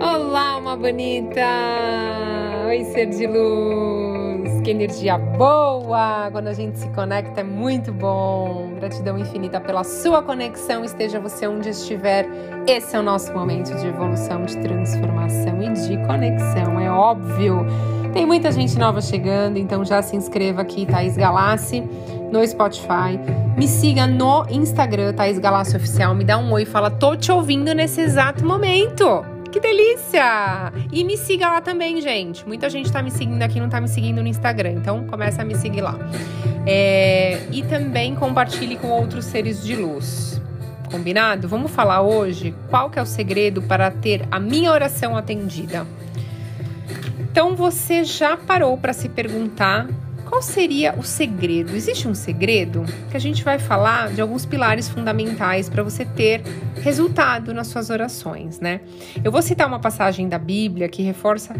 Olá, uma bonita! Oi, ser de luz! Que energia boa! Quando a gente se conecta é muito bom. Gratidão infinita pela sua conexão, esteja você onde estiver. Esse é o nosso momento de evolução, de transformação e de conexão, é óbvio. Tem muita gente nova chegando, então já se inscreva aqui, Thaís Galassi, no Spotify. Me siga no Instagram, Thaís Galassi Oficial. Me dá um oi, fala, tô te ouvindo nesse exato momento. Que delícia! E me siga lá também, gente. Muita gente tá me seguindo aqui, não tá me seguindo no Instagram, então começa a me seguir lá. É, e também compartilhe com outros seres de luz. Combinado? Vamos falar hoje qual que é o segredo para ter a minha oração atendida. Então você já parou para se perguntar qual seria o segredo? Existe um segredo? Que a gente vai falar de alguns pilares fundamentais para você ter resultado nas suas orações, né? Eu vou citar uma passagem da Bíblia que reforça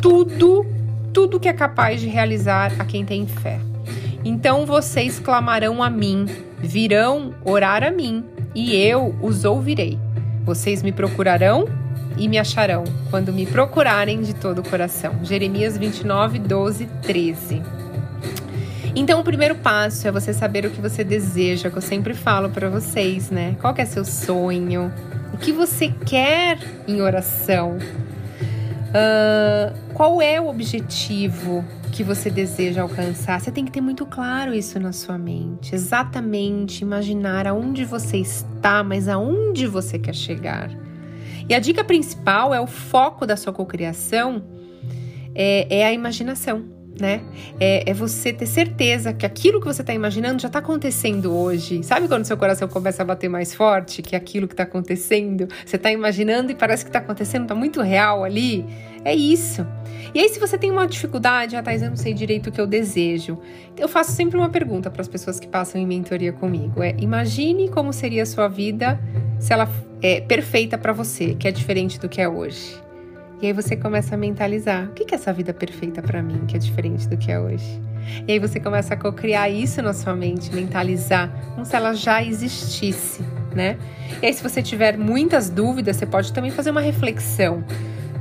tudo, tudo que é capaz de realizar a quem tem fé. Então vocês clamarão a mim, virão orar a mim, e eu os ouvirei. Vocês me procurarão e me acharão quando me procurarem de todo o coração. Jeremias 29, 12, 13. Então, o primeiro passo é você saber o que você deseja, que eu sempre falo para vocês, né? Qual é seu sonho? O que você quer em oração? Uh, qual é o objetivo que você deseja alcançar? Você tem que ter muito claro isso na sua mente. Exatamente imaginar aonde você está, mas aonde você quer chegar. E a dica principal é o foco da sua cocriação é, é a imaginação, né? É, é, você ter certeza que aquilo que você está imaginando já está acontecendo hoje. Sabe quando seu coração começa a bater mais forte que aquilo que está acontecendo? Você está imaginando e parece que está acontecendo, está muito real ali. É isso. E aí, se você tem uma dificuldade, ah, Thais, eu não sei direito o que eu desejo. Eu faço sempre uma pergunta para as pessoas que passam em mentoria comigo: é imagine como seria a sua vida se ela é perfeita para você, que é diferente do que é hoje. E aí você começa a mentalizar: o que é essa vida perfeita para mim, que é diferente do que é hoje? E aí você começa a co-criar isso na sua mente, mentalizar como se ela já existisse, né? E aí, se você tiver muitas dúvidas, você pode também fazer uma reflexão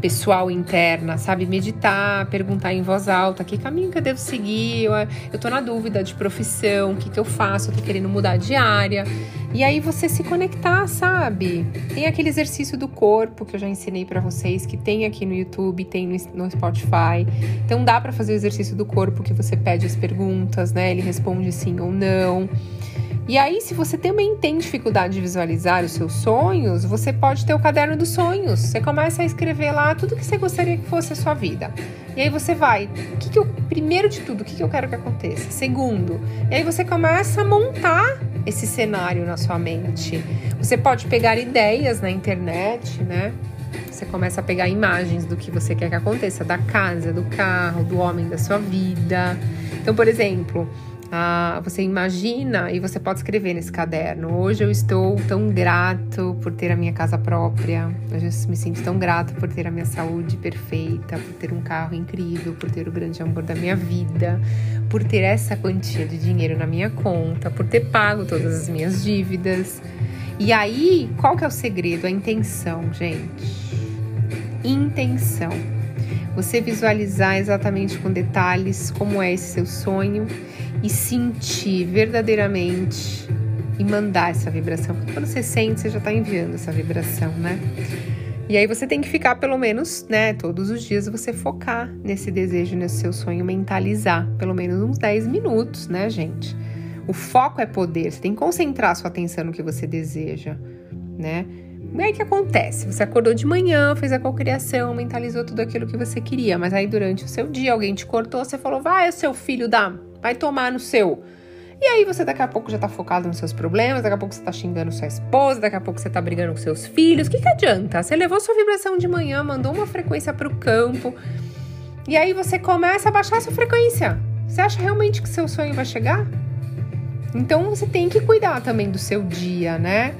pessoal interna, sabe? Meditar, perguntar em voz alta que caminho que eu devo seguir, eu, eu tô na dúvida de profissão, o que, que eu faço, eu tô querendo mudar de área. E aí você se conectar, sabe? Tem aquele exercício do corpo que eu já ensinei para vocês, que tem aqui no YouTube, tem no, no Spotify. Então dá para fazer o exercício do corpo que você pede as perguntas, né? Ele responde sim ou não. E aí, se você também tem dificuldade de visualizar os seus sonhos, você pode ter o caderno dos sonhos. Você começa a escrever lá tudo que você gostaria que fosse a sua vida. E aí você vai, que, que eu, primeiro de tudo, o que, que eu quero que aconteça? Segundo, e aí você começa a montar esse cenário na sua mente. Você pode pegar ideias na internet, né? Você começa a pegar imagens do que você quer que aconteça, da casa, do carro, do homem da sua vida. Então, por exemplo, ah, você imagina e você pode escrever nesse caderno. Hoje eu estou tão grato por ter a minha casa própria. Hoje eu me sinto tão grato por ter a minha saúde perfeita, por ter um carro incrível, por ter o grande amor da minha vida, por ter essa quantia de dinheiro na minha conta, por ter pago todas as minhas dívidas. E aí, qual que é o segredo? A intenção, gente. Intenção. Você visualizar exatamente com detalhes como é esse seu sonho e sentir verdadeiramente e mandar essa vibração. Porque quando você sente, você já está enviando essa vibração, né? E aí você tem que ficar pelo menos, né, todos os dias você focar nesse desejo, nesse seu sonho, mentalizar pelo menos uns 10 minutos, né, gente? O foco é poder, você tem que concentrar sua atenção no que você deseja, né? E aí que acontece? Você acordou de manhã, fez a cocriação, mentalizou tudo aquilo que você queria, mas aí durante o seu dia alguém te cortou, você falou: "Vai, seu filho da vai tomar no seu. E aí você daqui a pouco já tá focado nos seus problemas, daqui a pouco você tá xingando sua esposa, daqui a pouco você tá brigando com seus filhos. O que, que adianta? Você levou sua vibração de manhã, mandou uma frequência pro campo, e aí você começa a baixar a sua frequência. Você acha realmente que seu sonho vai chegar? Então você tem que cuidar também do seu dia, né?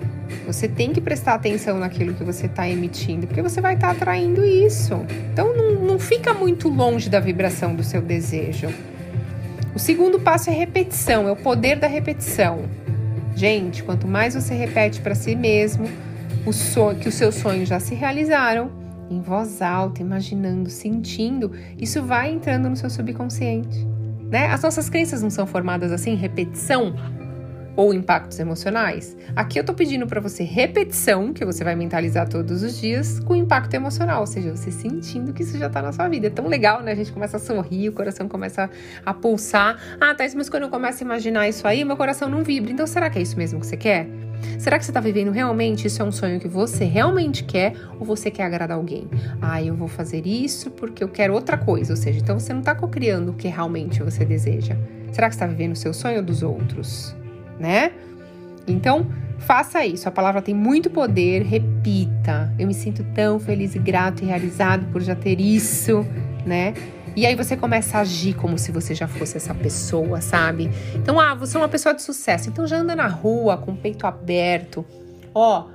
Você tem que prestar atenção naquilo que você está emitindo, porque você vai estar tá atraindo isso. Então não, não fica muito longe da vibração do seu desejo. O segundo passo é repetição, é o poder da repetição. Gente, quanto mais você repete para si mesmo o que os seus sonhos já se realizaram, em voz alta, imaginando, sentindo, isso vai entrando no seu subconsciente. Né? As nossas crenças não são formadas assim, repetição ou impactos emocionais. Aqui eu tô pedindo para você repetição, que você vai mentalizar todos os dias, com impacto emocional, ou seja, você sentindo que isso já tá na sua vida. É tão legal, né? A gente começa a sorrir, o coração começa a pulsar. Ah, tá, mas quando eu começo a imaginar isso aí, meu coração não vibra. Então será que é isso mesmo que você quer? Será que você está vivendo realmente? Isso é um sonho que você realmente quer ou você quer agradar alguém? Ah, eu vou fazer isso porque eu quero outra coisa. Ou seja, então você não está cocriando o que realmente você deseja. Será que está vivendo o seu sonho dos outros? Né? Então, faça isso. A palavra tem muito poder. Repita. Eu me sinto tão feliz e grato e realizado por já ter isso, né? E aí você começa a agir como se você já fosse essa pessoa, sabe? Então, ah, você é uma pessoa de sucesso. Então já anda na rua com o peito aberto. Ó,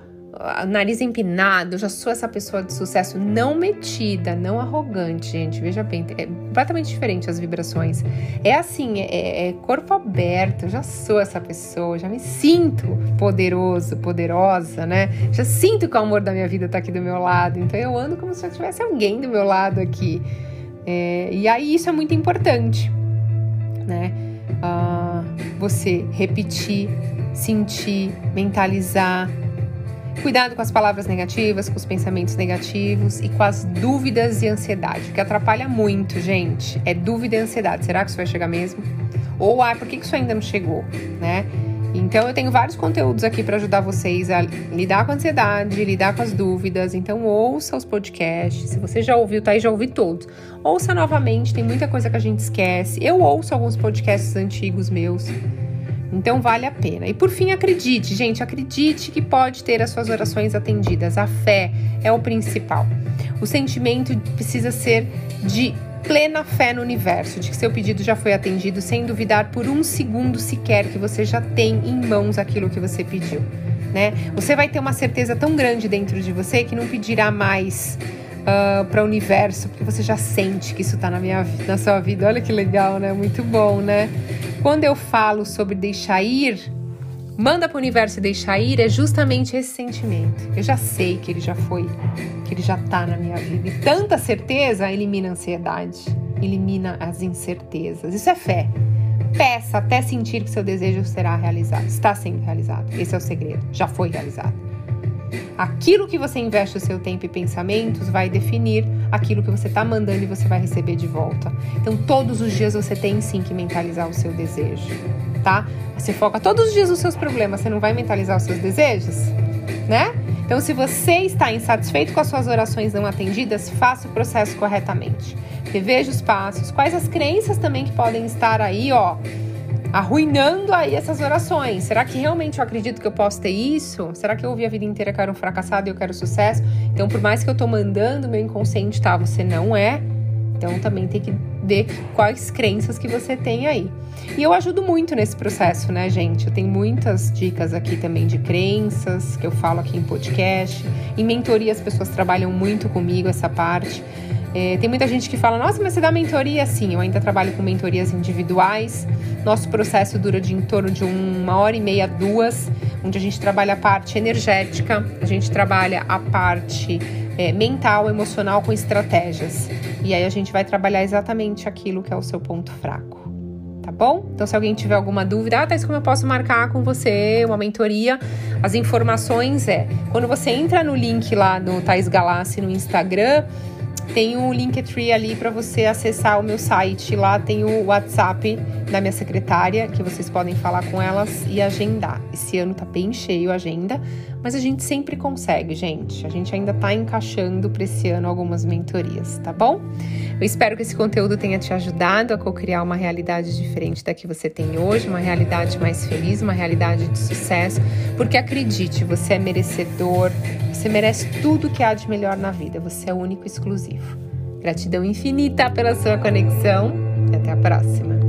nariz empinado, eu já sou essa pessoa de sucesso não metida, não arrogante, gente. Veja bem, é completamente diferente as vibrações. É assim, é, é corpo aberto, eu já sou essa pessoa, já me sinto poderoso, poderosa, né? Já sinto que o amor da minha vida tá aqui do meu lado. Então eu ando como se tivesse alguém do meu lado aqui. É, e aí isso é muito importante, né? Uh, você repetir, sentir, mentalizar. Cuidado com as palavras negativas, com os pensamentos negativos e com as dúvidas e ansiedade, que atrapalha muito, gente. É dúvida e ansiedade. Será que isso vai chegar mesmo? Ou, ah, por que isso ainda não chegou, né? Então eu tenho vários conteúdos aqui para ajudar vocês a lidar com a ansiedade, lidar com as dúvidas. Então ouça os podcasts. Se você já ouviu, tá aí, já ouvi todos. Ouça novamente, tem muita coisa que a gente esquece. Eu ouço alguns podcasts antigos meus. Então vale a pena. E por fim, acredite, gente, acredite que pode ter as suas orações atendidas. A fé é o principal. O sentimento precisa ser de plena fé no universo, de que seu pedido já foi atendido, sem duvidar por um segundo sequer que você já tem em mãos aquilo que você pediu. Né? Você vai ter uma certeza tão grande dentro de você que não pedirá mais uh, para o universo, porque você já sente que isso está na minha na sua vida. Olha que legal, né? Muito bom, né? Quando eu falo sobre deixar ir, manda para o universo deixar ir, é justamente esse sentimento. Eu já sei que ele já foi, que ele já está na minha vida. E tanta certeza elimina a ansiedade, elimina as incertezas. Isso é fé. Peça até sentir que seu desejo será realizado. Está sendo realizado. Esse é o segredo. Já foi realizado. Aquilo que você investe o seu tempo e pensamentos vai definir aquilo que você está mandando e você vai receber de volta. Então, todos os dias você tem sim que mentalizar o seu desejo tá? Você foca todos os dias nos seus problemas, você não vai mentalizar os seus desejos, né? Então, se você está insatisfeito com as suas orações não atendidas, faça o processo corretamente. Reveja os passos, quais as crenças também que podem estar aí, ó, arruinando aí essas orações. Será que realmente eu acredito que eu posso ter isso? Será que eu ouvi a vida inteira que eu era um fracassado e eu quero sucesso? Então, por mais que eu tô mandando, meu inconsciente tá, você não é. Então, também tem que ver quais crenças que você tem aí. E eu ajudo muito nesse processo, né, gente? Eu tenho muitas dicas aqui também de crenças que eu falo aqui em podcast. Em mentoria, as pessoas trabalham muito comigo essa parte. É, tem muita gente que fala, nossa, mas você dá mentoria? Sim, eu ainda trabalho com mentorias individuais. Nosso processo dura de em torno de uma hora e meia, duas, onde a gente trabalha a parte energética, a gente trabalha a parte é, mental, emocional com estratégias. E aí a gente vai trabalhar exatamente aquilo que é o seu ponto fraco. Tá bom? Então, se alguém tiver alguma dúvida, ah, Thais, como eu posso marcar com você uma mentoria? As informações é quando você entra no link lá no Thais Galassi no Instagram, tem o Linktree ali para você acessar o meu site. Lá tem o WhatsApp da minha secretária, que vocês podem falar com elas e agendar. Esse ano tá bem cheio a agenda, mas a gente sempre consegue, gente. A gente ainda tá encaixando para esse ano algumas mentorias, tá bom? Eu espero que esse conteúdo tenha te ajudado a co-criar uma realidade diferente da que você tem hoje, uma realidade mais feliz, uma realidade de sucesso, porque acredite, você é merecedor, você merece tudo que há de melhor na vida, você é único e exclusivo. Gratidão infinita pela sua conexão e até a próxima.